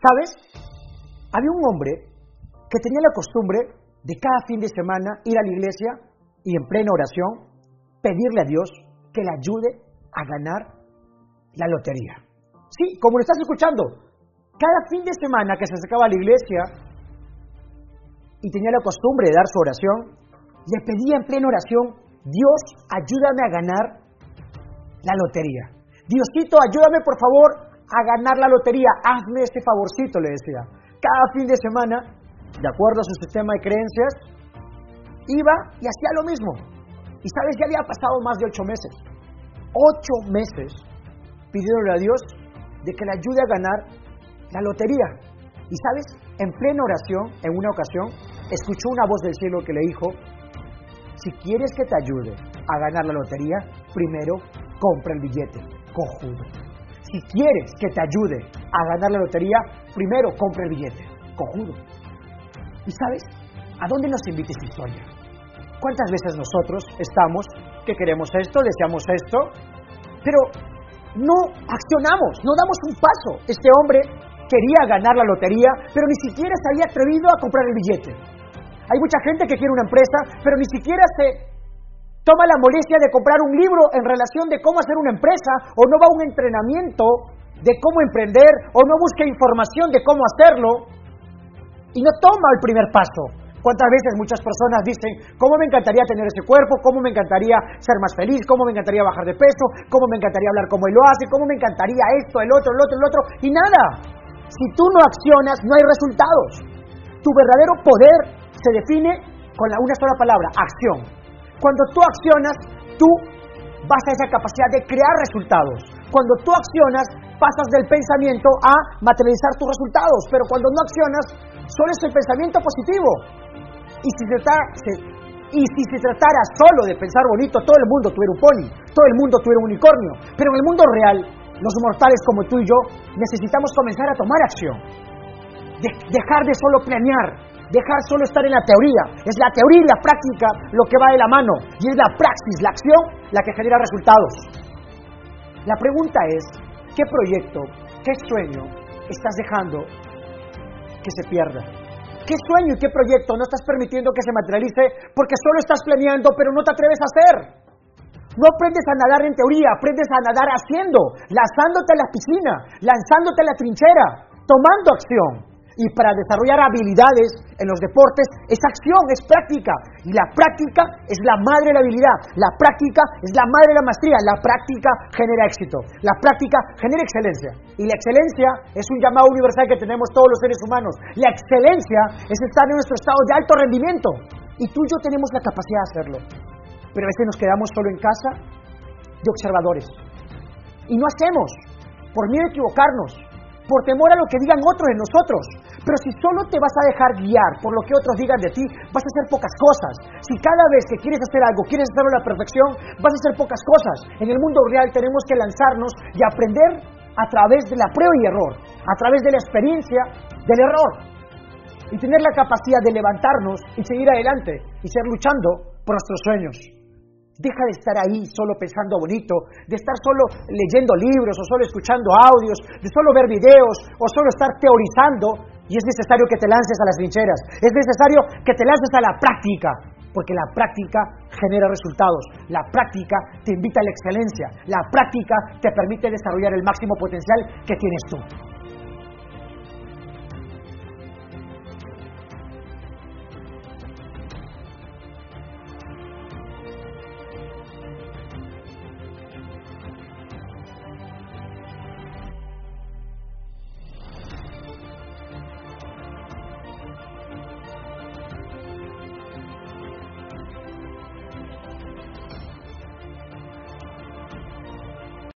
¿Sabes? Había un hombre que tenía la costumbre de cada fin de semana ir a la iglesia y en plena oración pedirle a Dios que le ayude a ganar la lotería. Sí, como lo estás escuchando, cada fin de semana que se acercaba a la iglesia y tenía la costumbre de dar su oración, le pedía en plena oración, Dios, ayúdame a ganar la lotería. Diosito, ayúdame por favor a ganar la lotería, hazme este favorcito, le decía. Cada fin de semana, de acuerdo a su sistema de creencias, iba y hacía lo mismo. Y sabes, ya había pasado más de ocho meses. Ocho meses pidiéndole a Dios de que le ayude a ganar la lotería. Y sabes, en plena oración, en una ocasión, escuchó una voz del cielo que le dijo, si quieres que te ayude a ganar la lotería, primero compra el billete, cojudo. Si quieres que te ayude a ganar la lotería, primero compra el billete. Cojudo. ¿Y sabes a dónde nos invita esta historia? ¿Cuántas veces nosotros estamos que queremos esto, deseamos esto, pero no accionamos, no damos un paso? Este hombre quería ganar la lotería, pero ni siquiera se había atrevido a comprar el billete. Hay mucha gente que quiere una empresa, pero ni siquiera se toma la molestia de comprar un libro en relación de cómo hacer una empresa, o no va a un entrenamiento de cómo emprender, o no busca información de cómo hacerlo, y no toma el primer paso. ¿Cuántas veces muchas personas dicen, cómo me encantaría tener ese cuerpo, cómo me encantaría ser más feliz, cómo me encantaría bajar de peso, cómo me encantaría hablar como él lo hace, cómo me encantaría esto, el otro, el otro, el otro, y nada. Si tú no accionas, no hay resultados. Tu verdadero poder se define con la, una sola palabra, acción. Cuando tú accionas, tú vas a esa capacidad de crear resultados. Cuando tú accionas, pasas del pensamiento a materializar tus resultados. Pero cuando no accionas, solo es el pensamiento positivo. Y si se, tratara solo de pensar bonito, todo el mundo tuviera un pony, todo el mundo tuviera un unicornio. Pero en el mundo real, los mortales como tú y yo necesitamos comenzar a tomar acción. dejar de solo planear, dejar solo estar en la teoría. Es la teoría y la práctica lo que va de la mano. Y es la praxis, la acción, la que genera resultados. La pregunta es, ¿qué proyecto, qué sueño estás dejando que se pierda? ¿Qué sueño y qué proyecto no estás permitiendo que se materialice porque solo estás planeando pero no te atreves a hacer? No aprendes a nadar en teoría, aprendes a nadar haciendo, lanzándote a la piscina, lanzándote a la trinchera, tomando acción. Y para desarrollar habilidades en los deportes es acción, es práctica. Y la práctica es la madre de la habilidad. La práctica es la madre de la maestría. La práctica genera éxito. La práctica genera excelencia. Y la excelencia es un llamado universal que tenemos todos los seres humanos. La excelencia es estar en nuestro estado de alto rendimiento. Y tú y yo tenemos la capacidad de hacerlo. Pero a veces nos quedamos solo en casa de observadores. Y no hacemos, por miedo a equivocarnos, por temor a lo que digan otros de nosotros. Pero si solo te vas a dejar guiar por lo que otros digan de ti, vas a hacer pocas cosas. Si cada vez que quieres hacer algo, quieres hacerlo a la perfección, vas a hacer pocas cosas. En el mundo real tenemos que lanzarnos y aprender a través de la prueba y error, a través de la experiencia del error. Y tener la capacidad de levantarnos y seguir adelante y seguir luchando por nuestros sueños. Deja de estar ahí solo pensando bonito, de estar solo leyendo libros o solo escuchando audios, de solo ver videos o solo estar teorizando. Y es necesario que te lances a las trincheras, es necesario que te lances a la práctica, porque la práctica genera resultados, la práctica te invita a la excelencia, la práctica te permite desarrollar el máximo potencial que tienes tú.